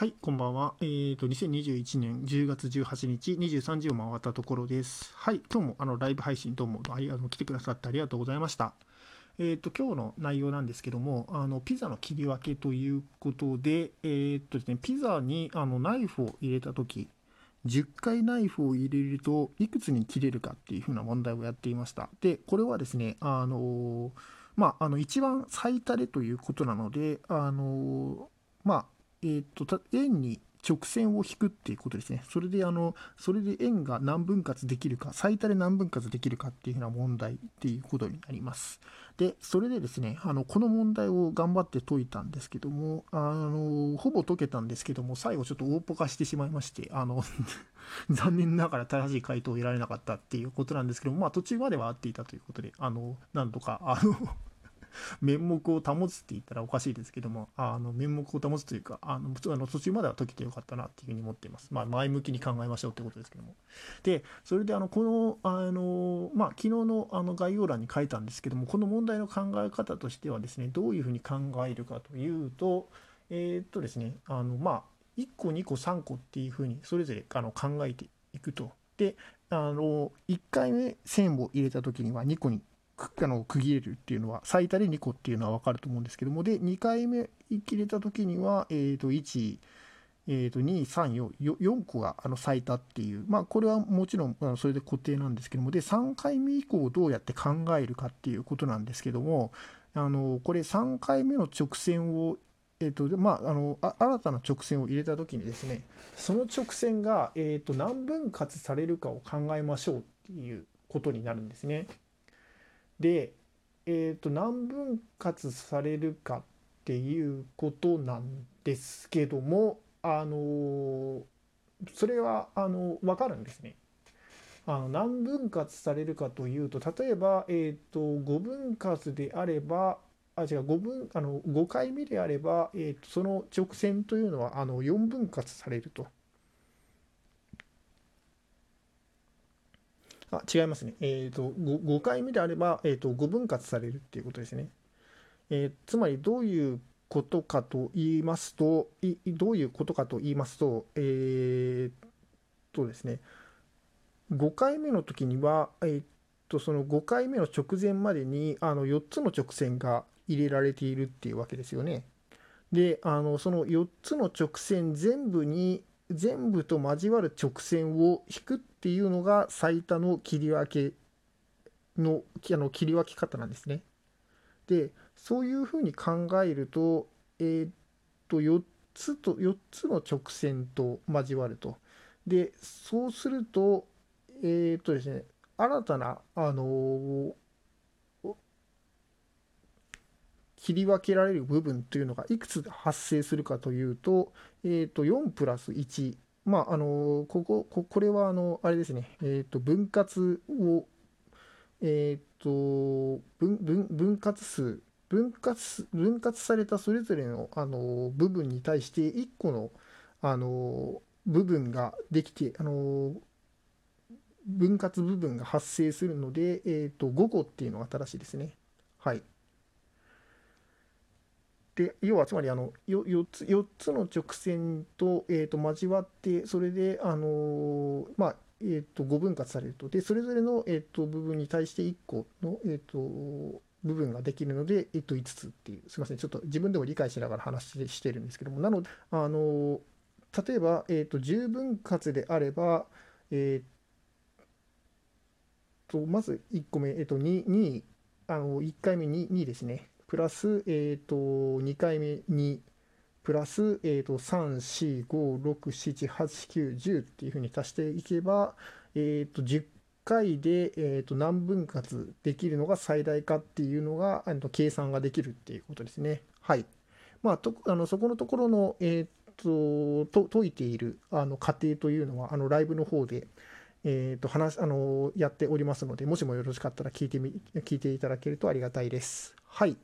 はい、こんばんは。えっ、ー、と、2021年10月18日、23時を回ったところです。はい、今日もあのライブ配信どうもありあの来てくださってありがとうございました。えっ、ー、と、今日の内容なんですけども、あのピザの切り分けということで、えっ、ー、とですね、ピザにあのナイフを入れたとき、10回ナイフを入れるといくつに切れるかっていうふうな問題をやっていました。で、これはですね、あのまあ、あの一番最多でということなので、あのまあ、えーと、円に直線を引くっていうことですね。それであの、それで円が何分割できるか、最多で何分割できるかっていうふうな問題っていうことになります。で、それでですね、あの、この問題を頑張って解いたんですけども、あの、ほぼ解けたんですけども、最後ちょっと大ポカしてしまいまして、あの 残念ながら正しい回答を得られなかったっていうことなんですけども、まあ途中までは合っていたということで、あの、なんとか、あの 面目を保つって言ったらおかしいですけども、あの面目を保つというか、あのあの途中までは解けてよかったなっていうふうに思っています。まあ、前向きに考えましょうってことですけども。で、それであのこの、あのまあ、昨日のあの概要欄に書いたんですけども、この問題の考え方としてはですね、どういうふうに考えるかというと、えー、っとですね、あのまあ、1個、2個、3個っていうふうにそれぞれあの考えていくと。で、あの1回目線を入れた時には2個に区切れるっていうのは最多で2個っていうのは分かると思うんですけども。で2回目切れた時には、えー、と1、えー、と2、3、4、4個があの最多っていう、まあ、これはもちろんそれで固定なんですけども。で3回目以降どうやって考えるかっていうことなんですけども。あのこれ3回目の直線をえーとまあ、あの新たな直線を入れた時にですねその直線が、えーと何分割されるかを考えましょうっていうことになるんですね。で、えー、と何分割されるかっていうことなんですけどもあのそれはあの分かるんですね。あの何分割されるかというと例えば、えーと、5分割であればあ違う5分あの5回目であれば、えーとその直線というのはあの4分割されると。あ違いますね。えっ、ー、と5、5回目であれば、えーと、5分割されるっていうことですね。えー、つまりどういうことかと言いますと、いどういうことかと言いますと、えー、とですね、5回目の時には、えー、とその5回目の直前までにあの4つの直線が入れられているっていうわけですよね。で、あのその4つの直線全部に全部と交わる直線を引くっっていうのが最多の切り分けのあの切り分け方なんですね。でそういうふうに考えると,、えー、っと4つと4つの直線と交わると。でそうするとえー、っとですね新たなあのー切り分けられる部分というのがいくつ発生するかというと、えー、と4プラス1、まあ、あのこここれはあのあれですね、えー、と分割を、えー、と分分分割数分割分割されたそれぞれのあの部分に対して1個のあの部分ができてあの分割部分が発生するので、えー、と5個っていうのが正しいですね。はい。で要はつまりあの 4, つ4つの直線と,、えー、と交わってそれであのまあえー、と5分割されると。でそれぞれの、えー、と部分に対して1個の、えー、と部分ができるので、えー、と5つっていう。すみません。ちょっと自分でも理解しながら話してるんですけども。なのであの例えば、えー、と10分割であれば、えー、とまず1個目、えー、と 2, 2あの1回目 2, 2ですね。プラス、えーと、2回目2プラス、えーと、345678910っていうふうに足していけば、えーと、10回で、えー、と何分割できるのが最大かっていうのがあの計算ができるっていうことですね。はい。まあ、とあのそこのところの、えー、とと解いているあの過程というのはあのライブの方で、えー、と話あのやっておりますのでもしもよろしかったら聞いてみ聞いていただけるとありがたいです。はい。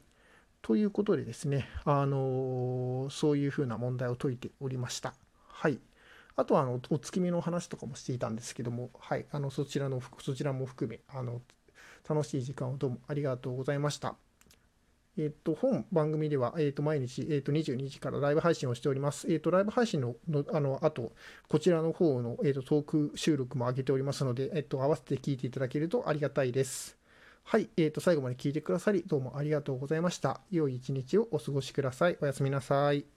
ということでですね、あのそういうふうな問題を解いておりました。はい。あとはあのお月見の話とかもしていたんですけども、はい、あのそちらのそちらも含めあの楽しい時間をどうもありがとうございました。えっと、本番組では、えっと、毎日、えっと、22時からライブ配信をしております。えっと、ライブ配信の、のあの、あと、こちらの方の、えっと、トーク収録も上げておりますので、えっと、合わせて聞いていただけるとありがたいです。はい、えっと、最後まで聞いてくださり、どうもありがとうございました。良い一日をお過ごしください。おやすみなさい。